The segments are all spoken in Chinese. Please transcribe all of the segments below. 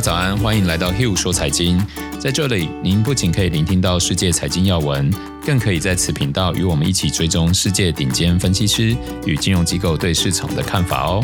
早安，欢迎来到 Hill 说财经。在这里，您不仅可以聆听到世界财经要闻，更可以在此频道与我们一起追踪世界顶尖分析师与金融机构对市场的看法哦。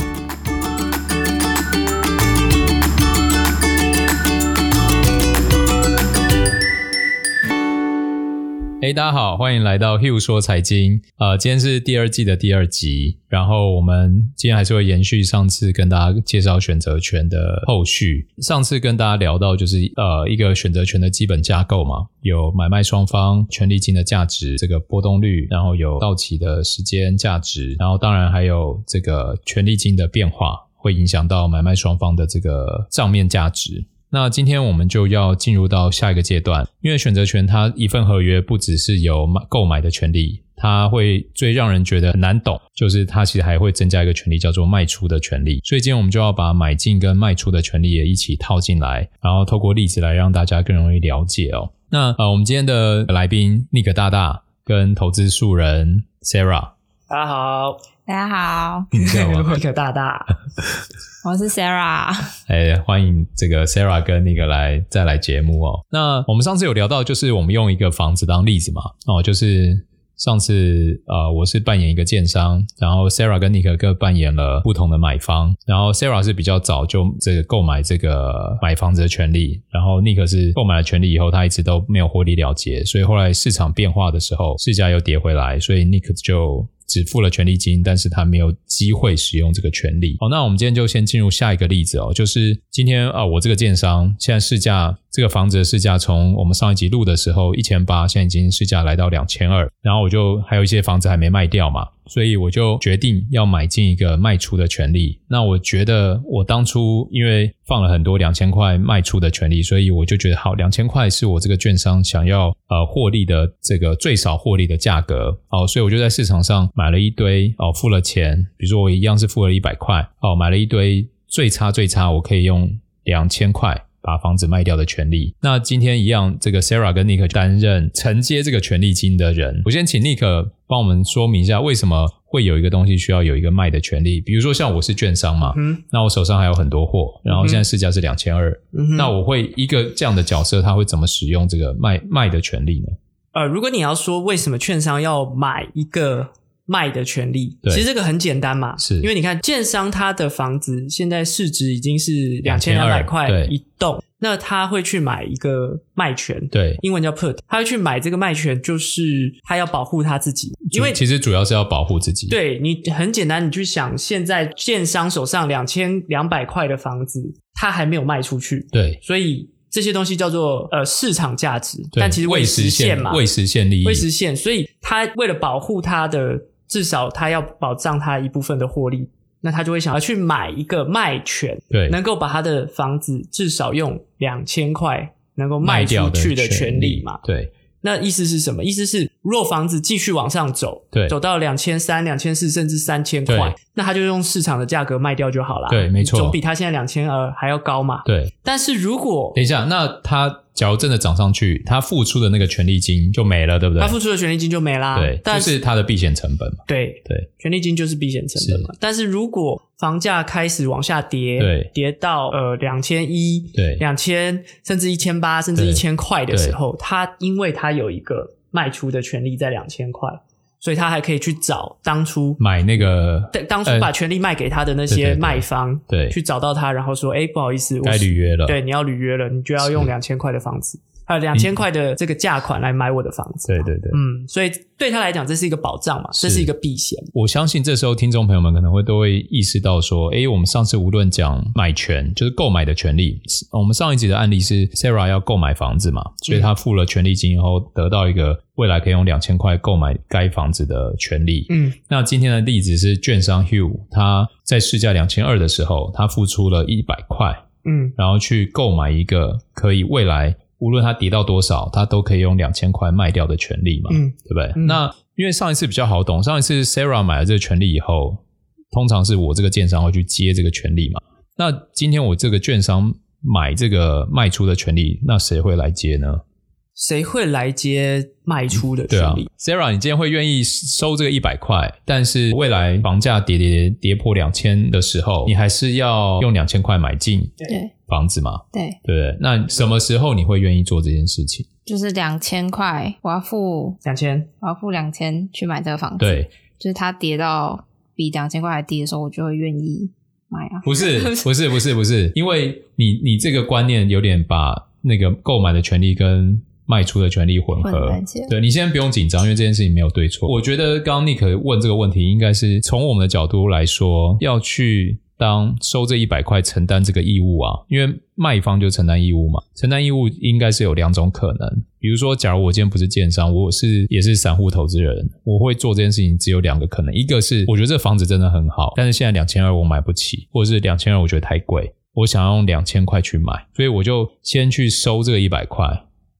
嘿，大家好，欢迎来到 Hugh 说财经。呃，今天是第二季的第二集，然后我们今天还是会延续上次跟大家介绍选择权的后续。上次跟大家聊到就是呃一个选择权的基本架构嘛，有买卖双方权利金的价值，这个波动率，然后有到期的时间价值，然后当然还有这个权利金的变化，会影响到买卖双方的这个账面价值。那今天我们就要进入到下一个阶段，因为选择权它一份合约不只是有买购买的权利，它会最让人觉得很难懂，就是它其实还会增加一个权利叫做卖出的权利。所以今天我们就要把买进跟卖出的权利也一起套进来，然后透过例子来让大家更容易了解哦。那呃，我们今天的来宾 Nick 大大跟投资素人 Sarah，大家好。大家好，你叫我 Nick 大大，我是 Sarah。哎，欢迎这个 Sarah 跟 Nick 来再来节目哦。那我们上次有聊到，就是我们用一个房子当例子嘛，哦，就是上次呃，我是扮演一个建商，然后 Sarah 跟 Nick 各扮演了不同的买方，然后 Sarah 是比较早就这个购买这个买房子的权利，然后 Nick 是购买了权利以后，他一直都没有获利了结，所以后来市场变化的时候，市价又跌回来，所以 Nick 就。只付了权利金，但是他没有机会使用这个权利。好，那我们今天就先进入下一个例子哦，就是今天啊，我这个建商现在市价。这个房子的市价从我们上一集录的时候一千八，现在已经市价来到两千二，然后我就还有一些房子还没卖掉嘛，所以我就决定要买进一个卖出的权利。那我觉得我当初因为放了很多两千块卖出的权利，所以我就觉得好，两千块是我这个券商想要呃获利的这个最少获利的价格，哦，所以我就在市场上买了一堆哦，付了钱，比如说我一样是付了一百块，哦，买了一堆最差最差，我可以用两千块。把房子卖掉的权利。那今天一样，这个 Sarah 跟 Nick 担任承接这个权利金的人。我先请 Nick 帮我们说明一下，为什么会有一个东西需要有一个卖的权利？比如说像我是券商嘛，嗯，那我手上还有很多货，然后现在市价是两千二，那我会一个这样的角色，他会怎么使用这个卖卖的权利呢？呃，如果你要说为什么券商要买一个卖的权利，其实这个很简单嘛，是。因为你看建商他的房子现在市值已经是两千两百块一栋，那他会去买一个卖权，对，英文叫 put，他会去买这个卖权，就是他要保护他自己，因为其实主要是要保护自己。对，你很简单，你去想，现在建商手上两千两百块的房子，他还没有卖出去，对，所以这些东西叫做呃市场价值，但其实未实现嘛，未实现利益，未实现，所以他为了保护他的。至少他要保障他一部分的获利，那他就会想要去买一个卖权，对，能够把他的房子至少用两千块能够卖出去的权利嘛，对。那意思是什么？意思是，若房子继续往上走，对，走到两千三、两千四，甚至三千块，那他就用市场的价格卖掉就好了。对，没错，总比他现在两千二还要高嘛。对。但是如果等一下，那他假如真的涨上去，他付出的那个权利金就没了，对不对？他付出的权利金就没啦。对，但是，就是他的避险成本嘛。对对，权利金就是避险成本嘛。但是如果房价开始往下跌，对，跌到呃两千一，对，两千甚至一千八，甚至一千块的时候，他因为他有一个卖出的权利在两千块，所以他还可以去找当初买那个，当初把权利卖给他的那些卖方，对，对，对，对，去找到他，然后说，哎，不好意思，该履约了，对，你要履约了，你就要用两千块的房子。还有两千块的这个价款来买我的房子，对对对，嗯，所以对他来讲这是一个保障嘛，这是一个避险。我相信这时候听众朋友们可能会都会意识到说，诶，我们上次无论讲买权，就是购买的权利，我们上一集的案例是 Sarah 要购买房子嘛，所以他付了权利金以后得到一个未来可以用两千块购买该房子的权利。嗯，那今天的例子是券商 Hugh 他在市价两千二的时候，他付出了一百块，嗯，然后去购买一个可以未来。无论它跌到多少，它都可以用两千块卖掉的权利嘛，嗯，对不对？嗯、那因为上一次比较好懂，上一次 Sarah 买了这个权利以后，通常是我这个建商会去接这个权利嘛。那今天我这个券商买这个卖出的权利，那谁会来接呢？谁会来接卖出的权利？，Sarah，你今天会愿意收这个一百块，但是未来房价跌跌跌破两千的时候，你还是要用两千块买进，对。房子嘛？对，对不对？那什么时候你会愿意做这件事情？就是两千块，我要付两千，我要付两千去买这个房子。对，就是它跌到比两千块还低的时候，我就会愿意买啊。不是，不是，不是，不是，因为你你这个观念有点把那个购买的权利跟卖出的权利混合。对，你先不用紧张，因为这件事情没有对错。我觉得刚刚 Nick 问这个问题，应该是从我们的角度来说，要去。当收这一百块承担这个义务啊，因为卖方就承担义务嘛。承担义务应该是有两种可能，比如说，假如我今天不是建商，我是也是散户投资人，我会做这件事情只有两个可能，一个是我觉得这房子真的很好，但是现在两千二我买不起，或者是两千二我觉得太贵，我想要用两千块去买，所以我就先去收这个一百块，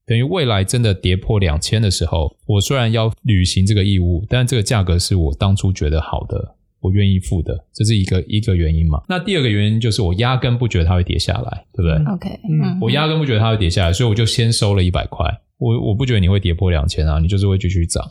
等于未来真的跌破两千的时候，我虽然要履行这个义务，但这个价格是我当初觉得好的。我愿意付的，这是一个一个原因嘛？那第二个原因就是我压根不觉得它会跌下来，对不对？OK，嗯，我压根不觉得它会跌下来，所以我就先收了一百块。我我不觉得你会跌破两千啊，你就是会继续涨。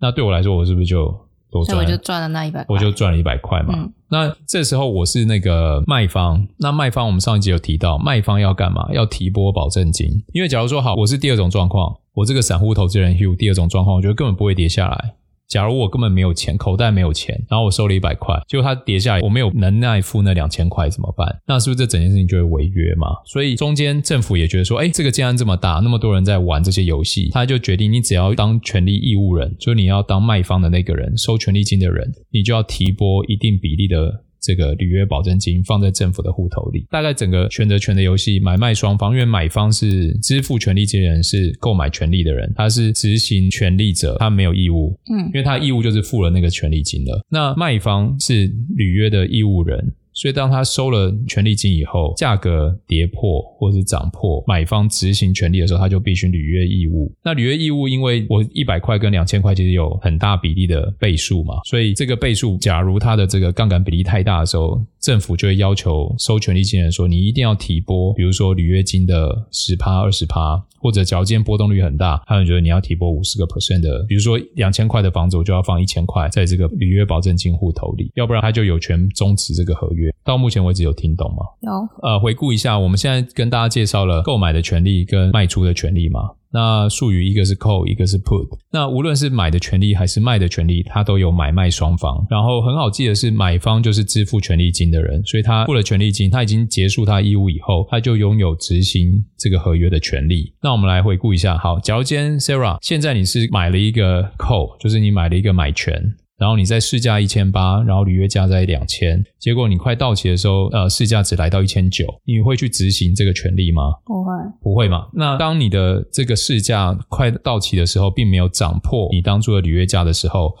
那对我来说，我是不是就多赚？所以我就赚了那一百块，我就赚了一百块嘛。嗯、那这时候我是那个卖方，那卖方我们上一集有提到，卖方要干嘛？要提拨保证金。因为假如说好，我是第二种状况，我这个散户投资人 Hugh，第二种状况，我觉得根本不会跌下来。假如我根本没有钱，口袋没有钱，然后我收了一百块，结果它跌下来，我没有能耐付那两千块怎么办？那是不是这整件事情就会违约嘛？所以中间政府也觉得说，哎，这个竟然这么大，那么多人在玩这些游戏，他就决定你只要当权利义务人，就是你要当卖方的那个人，收权利金的人，你就要提拨一定比例的。这个履约保证金放在政府的户头里，大概整个选择权的游戏，买卖双方，因为买方是支付权利金人，是购买权利的人，他是执行权利者，他没有义务，嗯，因为他义务就是付了那个权利金了。那卖方是履约的义务人。所以，当他收了权利金以后，价格跌破或是涨破，买方执行权利的时候，他就必须履约义务。那履约义务，因为我一百块跟两千块其实有很大比例的倍数嘛，所以这个倍数，假如它的这个杠杆比例太大的时候，政府就会要求收权利金人说，你一定要提拨，比如说履约金的十趴、二十趴，或者假如今天波动率很大，他们觉得你要提拨五十个 percent 的，比如说两千块的房子，我就要放一千块在这个履约保证金户头里，要不然他就有权终止这个合约。到目前为止有听懂吗？有。呃，回顾一下，我们现在跟大家介绍了购买的权利跟卖出的权利嘛。那术语一个是 call，一个是 put。那无论是买的权利还是卖的权利，它都有买卖双方。然后很好记的是，买方就是支付权利金的人，所以他付了权利金，他已经结束他义务以后，他就拥有执行这个合约的权利。那我们来回顾一下，好，假如今天 Sarah，现在你是买了一个 call，就是你买了一个买权。然后你在市价一千八，然后履约价在两千，结果你快到期的时候，呃，市价只来到一千九，你会去执行这个权利吗？不会，不会嘛？那当你的这个市价快到期的时候，并没有涨破你当初的履约价的时候。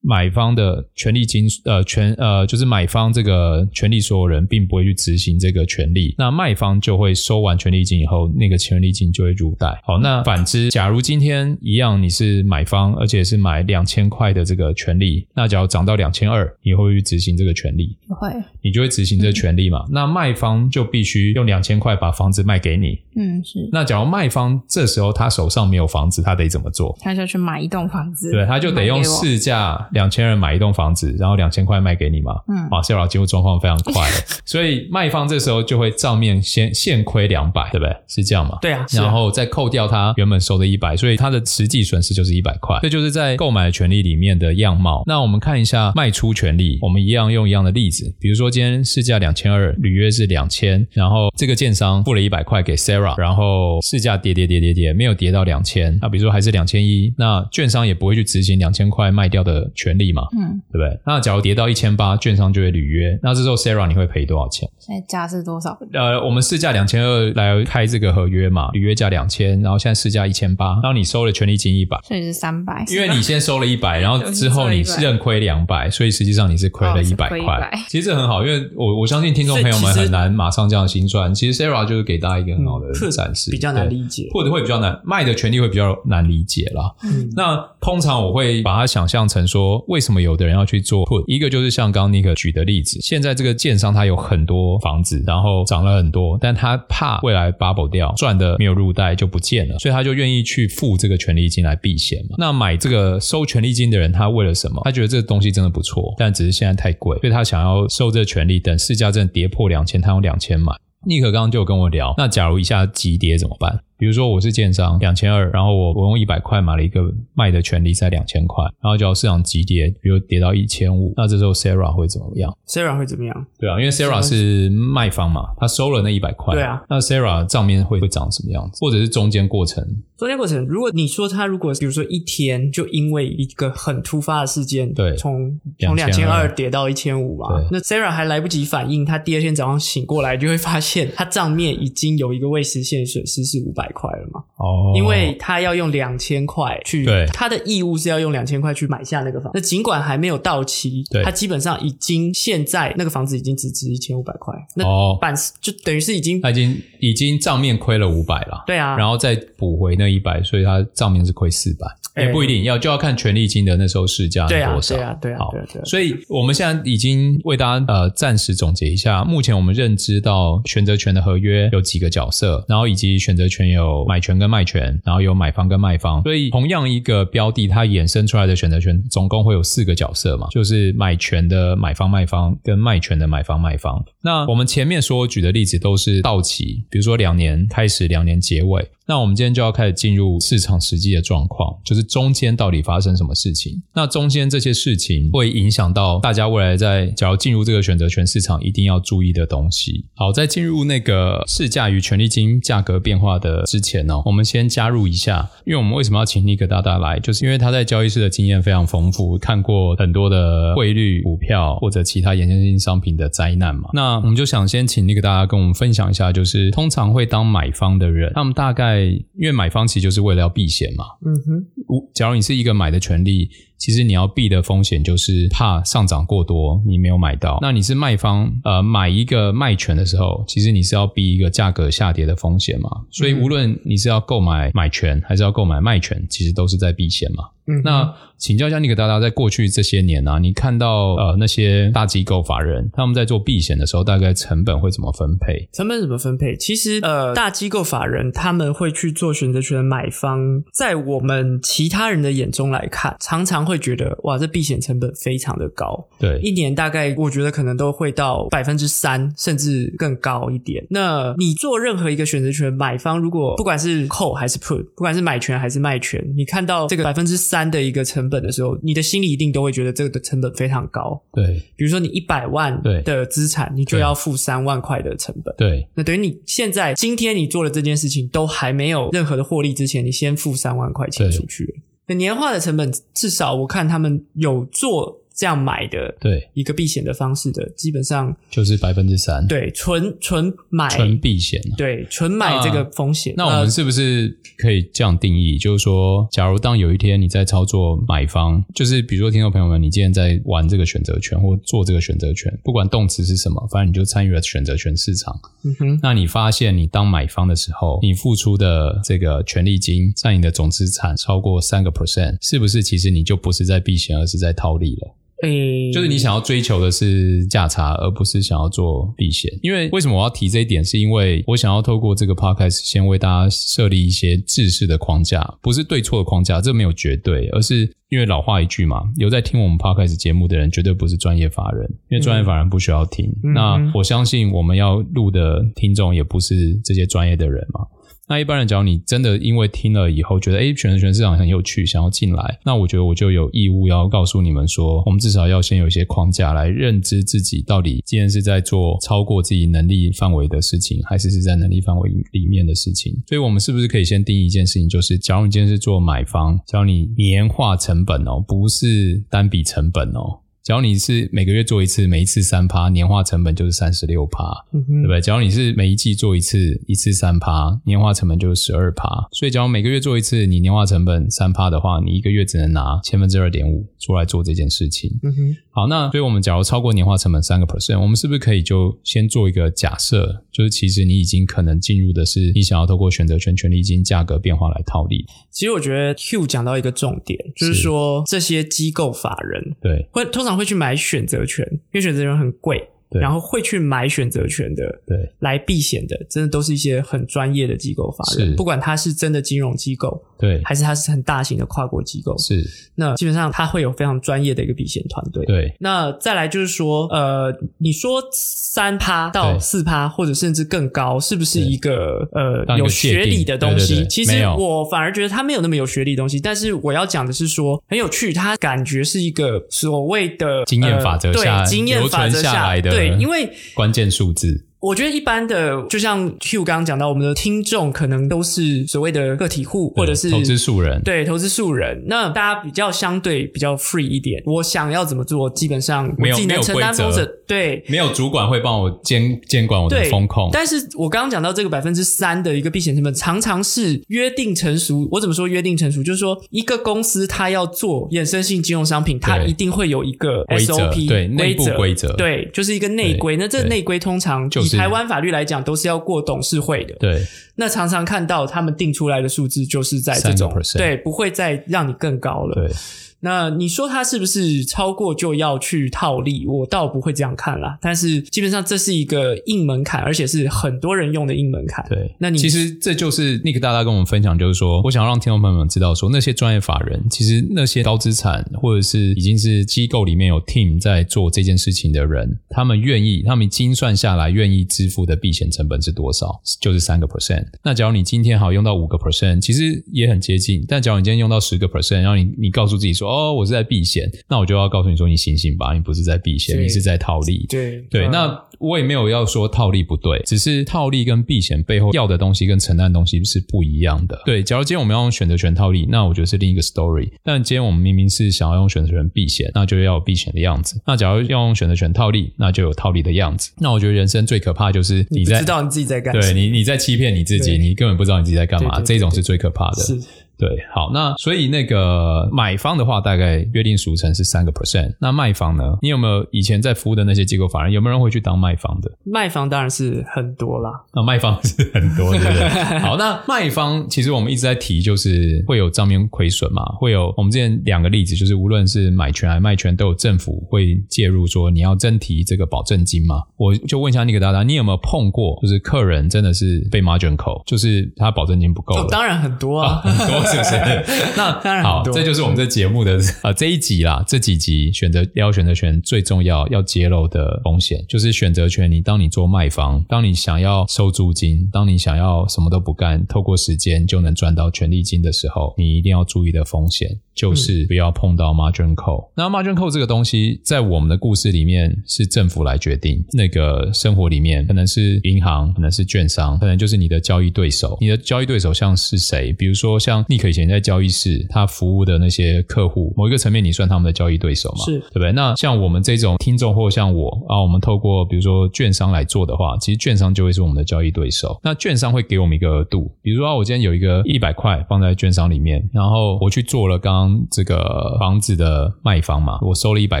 买方的权利金，呃，权，呃，就是买方这个权利所有人并不会去执行这个权利，那卖方就会收完权利金以后，那个权利金就会入袋。好，那反之，假如今天一样你是买方，而且是买两千块的这个权利，那假如涨到两千二，你会去执行这个权利？不会，你就会执行这个权利嘛？嗯、那卖方就必须用两千块把房子卖给你。嗯，是。那假如卖方这时候他手上没有房子，他得怎么做？他就去买一栋房子。对，他就得用市价。两千人买一栋房子，然后两千块卖给你嘛？嗯，啊，Sarah 进入状况非常快了，所以卖方这时候就会账面先现亏两百，对不对？是这样吗？对啊，然后再扣掉他原本收的一百，所以他的实际损失就是一百块。这就是在购买的权利里面的样貌。那我们看一下卖出权利，我们一样用一样的例子，比如说今天市价两千二，履约是两千，然后这个建商付了一百块给 Sarah，然后市价跌跌跌跌跌，没有跌到两千，那比如说还是两千一，那券商也不会去执行两千块卖掉的权利嘛，嗯，对不对？那假如跌到一千八，券商就会履约。那这时候 Sarah 你会赔多少钱？现在价是多少？呃，我们市价两千二来开这个合约嘛，履约价两千，然后现在市价一千八，然后你收了权利金一百，所以是三百。因为你先收了一百，然后 之后你认亏两百，所以实际上你是亏了一百块。其实这很好，因为我我相信听众朋友们很难马上这样心算。其实 Sarah 就是给大家一个很好的展示，比较难理解，或者会比较难卖的权利会比较难理解啦。嗯，那通常我会把它想象成说，为什么有的人要去做一个就是像刚刚尼克举的例子，现在这个建商他有很多房子，然后涨了很多，但他怕未来 bubble 掉，赚的没有入袋就不见了，所以他就愿意去付这个权利金来避险嘛。那买这个收权利金的人，他为了什么？他觉得这个东西真的不错，但只是现在太贵，所以他想要收这个权利，等市价真的跌破两千，他用两千买。尼克刚刚就有跟我聊，那假如一下急跌怎么办？比如说我是建商两千二，然后我我用一百块买了一个卖的权利在两千块，然后就要市场急跌，比如跌到一千五，那这时候 Sarah 会怎么样？Sarah 会怎么样？对啊，因为 Sarah 是卖方嘛，他收了那一百块，对啊，那 Sarah 账面会会长什么样子？或者是中间过程？中间过程，如果你说他如果比如说一天就因为一个很突发的事件，对，从从两千二跌到一千五嘛，那 Sarah 还来不及反应，他第二天早上醒过来就会发现他账面已经有一个未实现损失是五百块了嘛。哦，因为他要用两千块去，对，他的义务是要用两千块去买下那个房。那尽管还没有到期，对，他基本上已经现在那个房子已经只值一千五百块。那板就等于是已经，他已经已经账面亏了五百了。对啊，然后再补回那一百，所以他账面是亏四百。也不一定要就要看权利金的那时候市价是多少。对啊，对啊，对啊。好。所以我们现在已经为大家呃暂时总结一下，目前我们认知到选择权的合约有几个角色，然后以及选择权有买权跟卖权，然后有买方跟卖方。所以同样一个标的，它衍生出来的选择权总共会有四个角色嘛，就是买权的买方卖方跟卖权的买方卖方。那我们前面所举的例子都是到期，比如说两年开始，两年结尾。那我们今天就要开始进入市场实际的状况，就是中间到底发生什么事情？那中间这些事情会影响到大家未来在假如进入这个选择权市场一定要注意的东西。好，在进入那个市价与权利金价格变化的之前呢，我们先加入一下，因为我们为什么要请尼克大大来，就是因为他在交易室的经验非常丰富，看过很多的汇率、股票或者其他衍生性商品的灾难嘛。那我们就想先请尼克大大跟我们分享一下，就是通常会当买方的人，他们大概。因为买方其实就是为了要避险嘛。嗯哼，假如你是一个买的权利，其实你要避的风险就是怕上涨过多，你没有买到。那你是卖方，呃，买一个卖权的时候，其实你是要避一个价格下跌的风险嘛。所以无论你是要购买买权还是要购买卖权，其实都是在避险嘛。嗯，那请教一下尼克大大，在过去这些年啊，你看到呃那些大机构法人他们在做避险的时候，大概成本会怎么分配？成本怎么分配？其实呃，大机构法人他们会去做选择权买方，在我们其他人的眼中来看，常常会觉得哇，这避险成本非常的高。对，一年大概我觉得可能都会到百分之三，甚至更高一点。那你做任何一个选择权买方，如果不管是 call 还是 put，不管是买权还是卖权，你看到这个百分之三。的一个成本的时候，你的心里一定都会觉得这个的成本非常高。对，比如说你一百万的资产，你就要付三万块的成本。对，那等于你现在今天你做了这件事情，都还没有任何的获利之前，你先付三万块钱出去。年化的成本，至少我看他们有做。这样买的，对一个避险的方式的，基本上就是百分之三，对，纯纯买纯避险，对，纯买这个风险。那，那我们是不是可以这样定义？呃、就是说，假如当有一天你在操作买方，就是比如说，听众朋友们，你今天在玩这个选择权或做这个选择权，不管动词是什么，反正你就参与了选择权市场。嗯哼，那你发现你当买方的时候，你付出的这个权利金占你的总资产超过三个 percent，是不是其实你就不是在避险，而是在套利了？诶，就是你想要追求的是价差，而不是想要做避险。因为为什么我要提这一点？是因为我想要透过这个 podcast 先为大家设立一些制式的框架，不是对错的框架，这没有绝对，而是因为老话一句嘛，有在听我们 podcast 节目的人绝对不是专业法人，因为专业法人不需要听。嗯、那我相信我们要录的听众也不是这些专业的人嘛。那一般人，假如你真的因为听了以后觉得，诶，选择权市场很有趣，想要进来，那我觉得我就有义务要告诉你们说，我们至少要先有一些框架来认知自己到底今天是在做超过自己能力范围的事情，还是是在能力范围里面的事情。所以，我们是不是可以先定义一件事情，就是假如你今天是做买方，教你年化成本哦，不是单笔成本哦。假如你是每个月做一次，每一次三趴，年化成本就是三十六趴，对不对？假如你是每一季做一次，一次三趴，年化成本就是十二趴。所以，假如每个月做一次，你年化成本三趴的话，你一个月只能拿千分之二点五出来做这件事情。嗯哼。好，那所以我们假如超过年化成本三个 percent，我们是不是可以就先做一个假设，就是其实你已经可能进入的是你想要透过选择权权利金价格变化来套利？其实我觉得 Hugh 讲到一个重点，就是说这些机构法人对会通常会去买选择权，因为选择权很贵，对，然后会去买选择权的，对，来避险的，真的都是一些很专业的机构法人，不管他是真的金融机构，对，还是它是很大型的跨国机构，是。那基本上它会有非常专业的一个避险团队。对。那再来就是说，呃，你说三趴到四趴，或者甚至更高，是不是一个呃有学理的东西？其实我反而觉得它没有那么有学理的东西。但是我要讲的是说，很有趣，它感觉是一个所谓的经验法则下，对，经验法则下来的，对，因为关键数字。我觉得一般的，就像 Hugh 刚刚讲到，我们的听众可能都是所谓的个体户，或者是投资素人。对，投资素人，那大家比较相对比较 free 一点。我想要怎么做，基本上我自己能承担风险。对，没有主管会帮我监监管我的风控。但是我刚刚讲到这个百分之三的一个避险成本，常常是约定成熟。我怎么说约定成熟？就是说，一个公司它要做衍生性金融商品，它一定会有一个 SOP 对内部规则，对，就是一个内规。那这个内规通常就。以台湾法律来讲，都是要过董事会的。对，那常常看到他们定出来的数字，就是在这种对，不会再让你更高了。对。那你说它是不是超过就要去套利？我倒不会这样看啦。但是基本上这是一个硬门槛，而且是很多人用的硬门槛。对，那你其实这就是 Nick 大大跟我们分享，就是说，我想让听众朋友们知道说，说那些专业法人，其实那些高资产或者是已经是机构里面有 team 在做这件事情的人，他们愿意，他们精算下来愿意支付的避险成本是多少？就是三个 percent。那假如你今天好用到五个 percent，其实也很接近。但假如你今天用到十个 percent，然后你你告诉自己说。哦，我是在避险，那我就要告诉你说，你醒醒吧，你不是在避险，你是在套利。对对，对，那我也没有要说套利不对，只是套利跟避险背后要的东西跟承担的东西是不一样的。对，假如今天我们要用选择权套利，那我觉得是另一个 story。但今天我们明明是想要用选择权避险，那就要有避险的样子。那假如要用选择权套利，那就有套利的样子。那我觉得人生最可怕就是你在你知道你自己在干，对你你在欺骗你自己，你根本不知道你自己在干嘛，这种是最可怕的。是。对，好，那所以那个买方的话，大概约定俗成是三个 percent。那卖方呢？你有没有以前在服务的那些机构法人，有没有人会去当卖方的？卖方当然是很多啦。那卖方是很多，对不对？好，那卖方其实我们一直在提，就是会有账面亏损嘛，会有我们之前两个例子，就是无论是买权还是卖权，都有政府会介入，说你要征提这个保证金嘛。我就问一下那个大大，你有没有碰过，就是客人真的是被 margin call，就是他保证金不够？哦，当然很多啊，啊很多。是不是？那当然好，这就是我们这节目的呃这一集啦，这几集选择要选择权最重要要揭露的风险，就是选择权。你当你做卖方，当你想要收租金，当你想要什么都不干，透过时间就能赚到权利金的时候，你一定要注意的风险。就是不要碰到 margin call。那 margin call 这个东西，在我们的故事里面是政府来决定。那个生活里面可能是银行，可能是券商，可能就是你的交易对手。你的交易对手像是谁？比如说像 Nick 以前在交易室，他服务的那些客户，某一个层面你算他们的交易对手嘛？是，对不对？那像我们这种听众，或像我啊，我们透过比如说券商来做的话，其实券商就会是我们的交易对手。那券商会给我们一个额度，比如说我今天有一个一百块放在券商里面，然后我去做了刚。这个房子的卖方嘛，我收了一百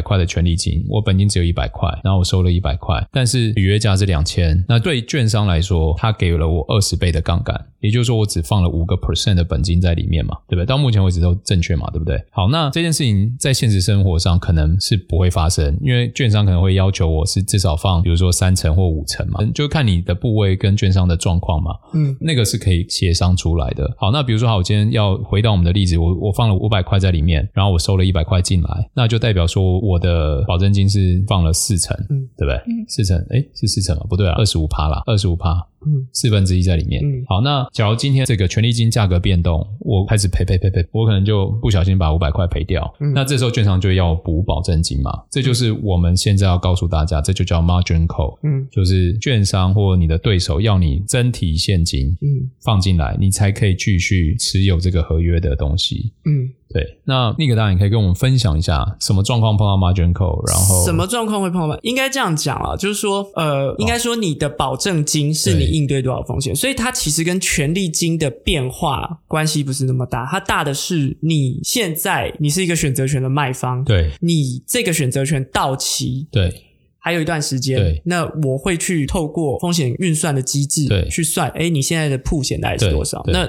块的权利金，我本金只有一百块，然后我收了一百块，但是履约价是两千，那对券商来说，他给了我二十倍的杠杆，也就是说我只放了五个 percent 的本金在里面嘛，对不对？到目前为止都正确嘛，对不对？好，那这件事情在现实生活上可能是不会发生，因为券商可能会要求我是至少放，比如说三成或五成嘛，就看你的部位跟券商的状况嘛，嗯，那个是可以协商出来的。好，那比如说好，我今天要回到我们的例子，我我放了五百块在里面。然后我收了一百块进来，那就代表说我的保证金是放了四成，嗯，对不对？嗯，四成，诶，是四成吗？不对啊，二十五趴啦，二十五趴，嗯，四分之一在里面。嗯，好，那假如今天这个权利金价格变动，我开始赔赔赔赔，我可能就不小心把五百块赔掉，嗯，那这时候券商就要补保证金嘛，这就是我们现在要告诉大家，这就叫 margin call，嗯，就是券商或你的对手要你增提现金，嗯，放进来，你才可以继续持有这个合约的东西，嗯。对，那那个大大，你可以跟我们分享一下什么状况碰到 margin call，然后什么状况会碰到？应该这样讲啊，就是说，呃，应该说你的保证金是你应对多少风险，所以它其实跟权利金的变化关系不是那么大，它大的是你现在你是一个选择权的卖方，对，你这个选择权到期，对，还有一段时间，对，那我会去透过风险运算的机制，对，去算，哎，你现在的铺险大概是多少？那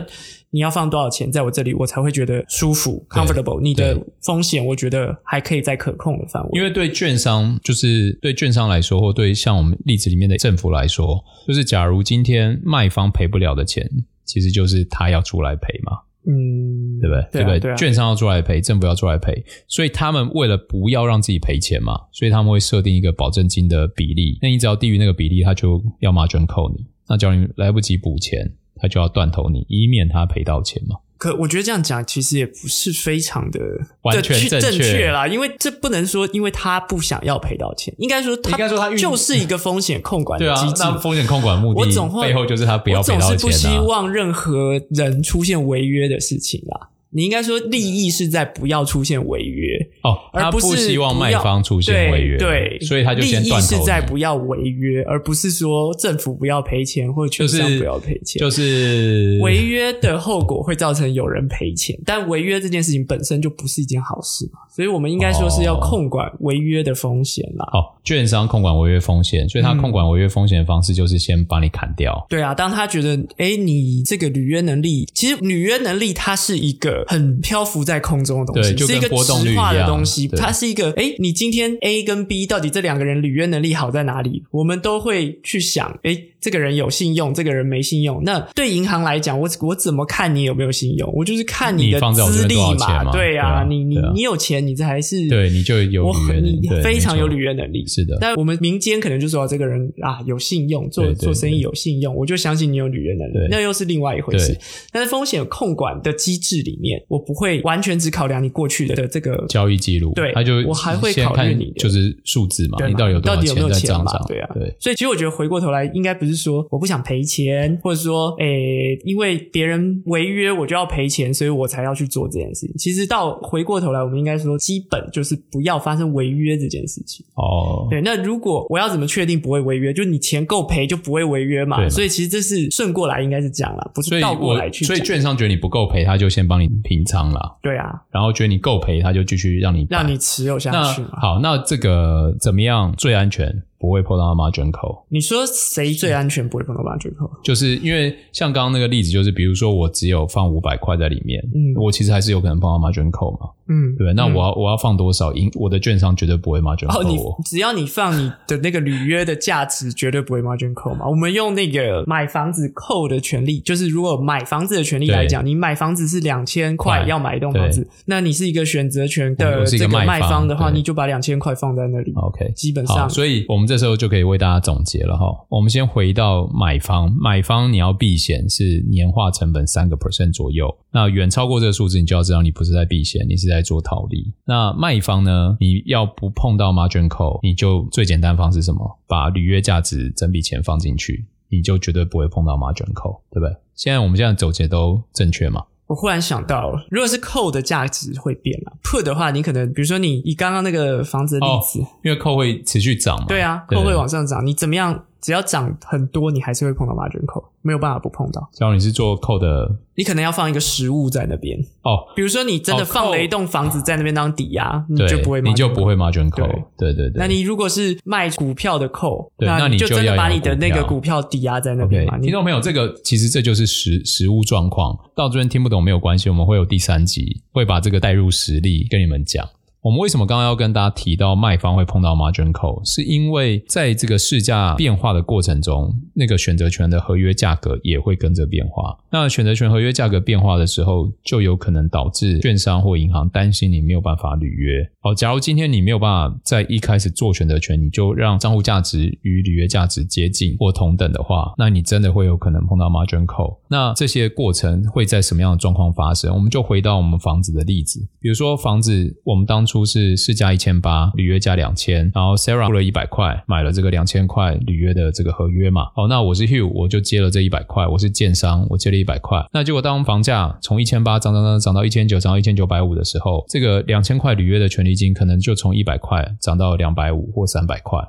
你要放多少钱在我这里，我才会觉得舒服，comfortable。你的风险，我觉得还可以在可控的范围。因为对券商，就是对券商来说，或对像我们例子里面的政府来说，就是假如今天卖方赔不了的钱，其实就是他要出来赔嘛。嗯，对不对？对不对？券商要出来赔，政府要出来赔，所以他们为了不要让自己赔钱嘛，所以他们会设定一个保证金的比例。那你只要低于那个比例，他就要 margin call 你。那假如你来不及补钱，他就要断头你，以免他赔到钱嘛。可我觉得这样讲其实也不是非常的完全正确啦，因为这不能说因为他不想要赔到钱，应该说他应该说他就是一个风险控管的机制。对啊，那风险控管目的我总背后就是他不要赔到钱啊。我总是不希望任何人出现违约的事情啦。你应该说利益是在不要出现违约哦，而不是不希望卖方出现违约，对，对，所以他就先断。利益是在不要违约，而不是说政府不要赔钱或者券商不要赔钱。就是违约的后果会造成有人赔钱，但违约这件事情本身就不是一件好事嘛，所以我们应该说是要控管违约的风险啦。哦，券商控管违约风险，所以他控管违约风险的方式就是先把你砍掉。嗯、对啊，当他觉得哎，你这个履约能力，其实履约能力它是一个。很漂浮在空中的东西，是一个质化的东西。它是一个，哎，你今天 A 跟 B 到底这两个人履约能力好在哪里？我们都会去想，哎。这个人有信用，这个人没信用。那对银行来讲，我我怎么看你有没有信用？我就是看你的资历嘛。对啊，你你你有钱，你这还是对你就有履约，你非常有履约能力。是的，但我们民间可能就说这个人啊有信用，做做生意有信用，我就相信你有履约能力。那又是另外一回事。但是风险控管的机制里面，我不会完全只考量你过去的这个交易记录。对，他就我还会考虑你的就是数字嘛，你到底有多少钱在账上？对啊，对。所以其实我觉得回过头来，应该不是说我不想。赔钱，或者说，诶，因为别人违约，我就要赔钱，所以我才要去做这件事情。其实到回过头来，我们应该说，基本就是不要发生违约这件事情。哦，对。那如果我要怎么确定不会违约？就你钱够赔，就不会违约嘛。所以其实这是顺过来，应该是这样啦，不是倒过来去。所以券商觉得你不够赔，他就先帮你平仓啦。对啊。然后觉得你够赔，他就继续让你让你持有下去嘛。好，那这个怎么样最安全？不会碰到 margin call。你说谁最安全？不会碰到 margin call？就是因为像刚刚那个例子，就是比如说我只有放五百块在里面，嗯，我其实还是有可能碰到 margin call 嘛，嗯，对。那我要我要放多少？因我的券商绝对不会 margin call 我。哦，只要你放你的那个履约的价值，绝对不会 margin call 嘛。我们用那个买房子扣的权利，就是如果买房子的权利来讲，你买房子是两千块要买一栋房子，那你是一个选择权的这个卖方的话，你就把两千块放在那里。OK，基本上，所以我们。这时候就可以为大家总结了哈。我们先回到买方，买方你要避险是年化成本三个 percent 左右。那远超过这个数字，你就要知道你不是在避险，你是在做套利。那卖方呢，你要不碰到 margin call，你就最简单方式是什么？把履约价值整笔钱放进去，你就绝对不会碰到 margin call，对不对？现在我们现在走捷都正确吗？我忽然想到了，如果是 call 的价值会变了，put 的话，你可能比如说你以刚刚那个房子的例子，哦、因为 call 会持续涨嘛，对啊，call 会往上涨，你怎么样？只要涨很多，你还是会碰到 margin call，没有办法不碰到。假如你是做 call 的，你可能要放一个实物在那边哦。比如说你真的放了一栋房子在那边当抵押，你就不会，你就不会 margin call。对对对。那你如果是卖股票的 call，那你就真的把你的那个股票抵押在那边嘛。听众朋友，这个其实这就是实实物状况。到这边听不懂没有关系，我们会有第三集会把这个带入实例跟你们讲。我们为什么刚刚要跟大家提到卖方会碰到 margin call？是因为在这个市价变化的过程中，那个选择权的合约价格也会跟着变化。那选择权合约价格变化的时候，就有可能导致券商或银行担心你没有办法履约。好，假如今天你没有办法在一开始做选择权，你就让账户价值与履约价值接近或同等的话，那你真的会有可能碰到 margin call。那这些过程会在什么样的状况发生？我们就回到我们房子的例子，比如说房子，我们当初是市价一千八，履约价两千，然后 Sarah 付了一百块买了这个两千块履约的这个合约嘛。哦，那我是 Hugh，我就接了这一百块，我是建商，我接了一百块。那结果当房价从一千八涨涨涨涨到一千九，涨到一千九百五的时候，这个两千块履约的权利金可能就从一百块涨到两百五或三百块。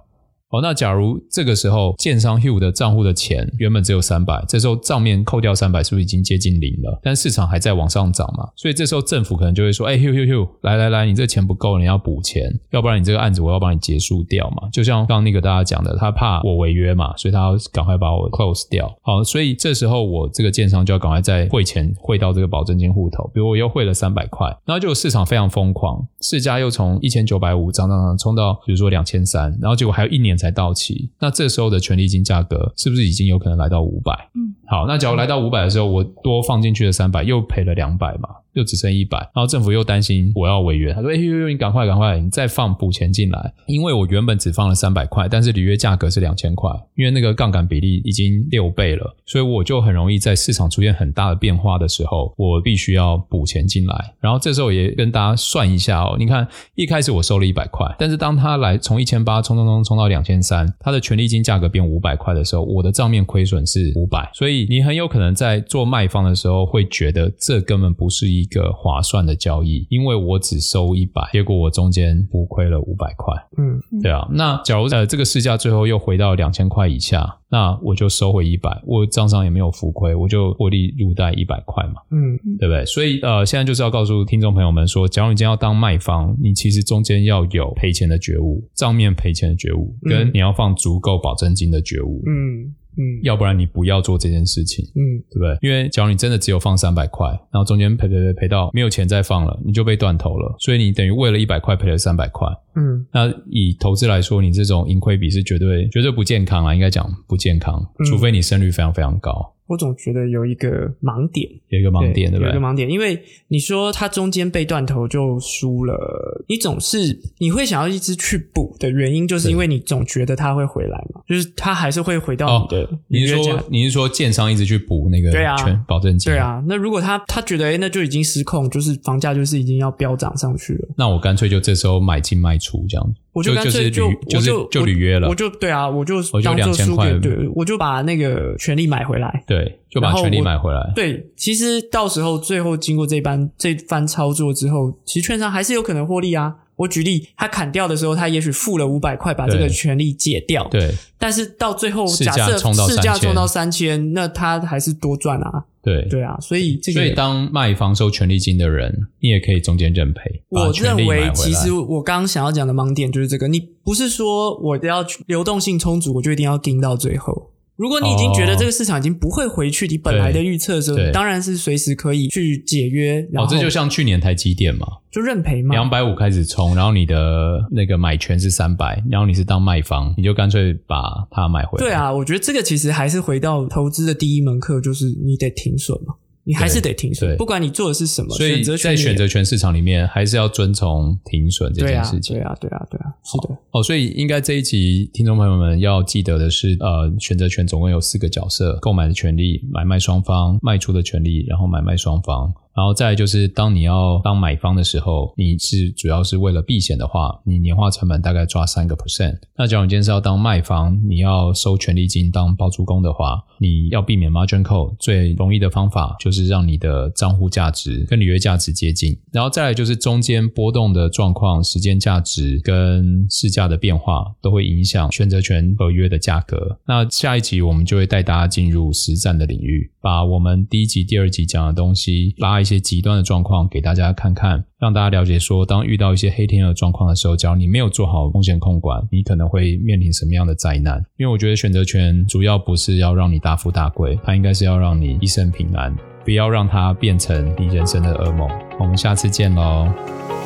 哦，那假如这个时候建商 Hugh 的账户的钱原本只有三百，这时候账面扣掉三百，是不是已经接近零了？但市场还在往上涨嘛，所以这时候政府可能就会说：“哎，Hugh Hugh Hugh，来来来，你这钱不够，你要补钱，要不然你这个案子我要帮你结束掉嘛。”就像刚刚那个大家讲的，他怕我违约嘛，所以他要赶快把我 close 掉。好，所以这时候我这个建商就要赶快再汇钱汇到这个保证金户头，比如我又汇了三百块，然后就市场非常疯狂，市价又从一千九百五涨涨涨冲到比如说两千三，然后结果还有一年才到期。那这时候的权利金价格是不是已经有可能来到五百？嗯，好，那假如来到五百的时候，我多放进去了三百，又赔了两百嘛，又只剩一百，然后政府又担心我要违约，他说：“哎呦呦，你赶快赶快，你再放补钱进来，因为我原本只放了三百块，但是履约价格是两千块，因为那个杠杆比例已经六倍了，所以我就很容易在市场出现很大的变化的时候，我必须要补钱进来。然后这时候也跟大家算一下哦，你看一开始我收了一百块，但是当他来从一千八冲冲冲冲到两千三，他的权利金价格变五百块的时候，我的账面亏损是五百，所以。你很有可能在做卖方的时候会觉得这根本不是一个划算的交易，因为我只收一百，结果我中间浮亏了五百块。嗯，对啊。那假如呃这个市价最后又回到两千块以下，那我就收回一百，我账上也没有浮亏，我就获利入袋一百块嘛。嗯，对不对？所以呃现在就是要告诉听众朋友们说，假如你今天要当卖方，你其实中间要有赔钱的觉悟，账面赔钱的觉悟，跟你要放足够保证金的觉悟。嗯。嗯，要不然你不要做这件事情，嗯，对不对？因为假如你真的只有放三百块，然后中间赔赔赔赔到没有钱再放了，你就被断头了。所以你等于为了一百块赔了三百块，嗯，那以投资来说，你这种盈亏比是绝对绝对不健康啊，应该讲不健康，除非你胜率非常非常高。我总觉得有一个盲点，有一个盲点，对，不对？有一个盲点，因为你说他中间被断头就输了，你总是你会想要一直去补的原因，就是因为你总觉得他会回来嘛，就是他还是会回到你的。哦、你是说你是说建商一直去补那个全保证金？对啊，那如果他他觉得哎，那就已经失控，就是房价就是已经要飙涨上去了，那我干脆就这时候买进卖出这样子。我就干脆就就是就履约了，我就对啊，我就我就两千块，对，我就把那个权利买回来，对，就把权利买回来。对，其实到时候最后经过这番这番操作之后，其实券商还是有可能获利啊。我举例，他砍掉的时候，他也许付了五百块把这个权利解掉，对。但是到最后，假设市价冲到三千，那他还是多赚啊。对对啊，所以这个，所以当卖方收权利金的人，你也可以中间认赔。我认为，其实我刚刚想要讲的盲点就是这个，你不是说我要流动性充足，我就一定要盯到最后。如果你已经觉得这个市场已经不会回去你本来的预测的时候，当然是随时可以去解约。然后哦，这就像去年台积电嘛，就认赔嘛。两百五开始冲，然后你的那个买权是三百，然后你是当卖方，你就干脆把它买回来。对啊，我觉得这个其实还是回到投资的第一门课，就是你得停损嘛。你还是得停损，不管你做的是什么。所以在选择权市场里面，还是要遵从停损这件事情。对啊，对啊，对啊，对啊，是的。哦，所以应该这一集听众朋友们要记得的是，呃，选择权总共有四个角色：购买的权利、买卖双方、卖出的权利，然后买卖双方。然后再来就是，当你要当买方的时候，你是主要是为了避险的话，你年化成本大概抓三个 percent。那假如你今天是要当卖方，你要收权利金当包租公的话，你要避免 margin call，最容易的方法就是让你的账户价值跟履约价值接近。然后再来就是中间波动的状况、时间价值跟市价的变化，都会影响选择权合约的价格。那下一集我们就会带大家进入实战的领域，把我们第一集、第二集讲的东西拉一些极端的状况给大家看看，让大家了解说，当遇到一些黑天鹅状况的时候，假如你没有做好风险控管，你可能会面临什么样的灾难？因为我觉得选择权主要不是要让你大富大贵，它应该是要让你一生平安，不要让它变成你人生的噩梦。我们下次见喽。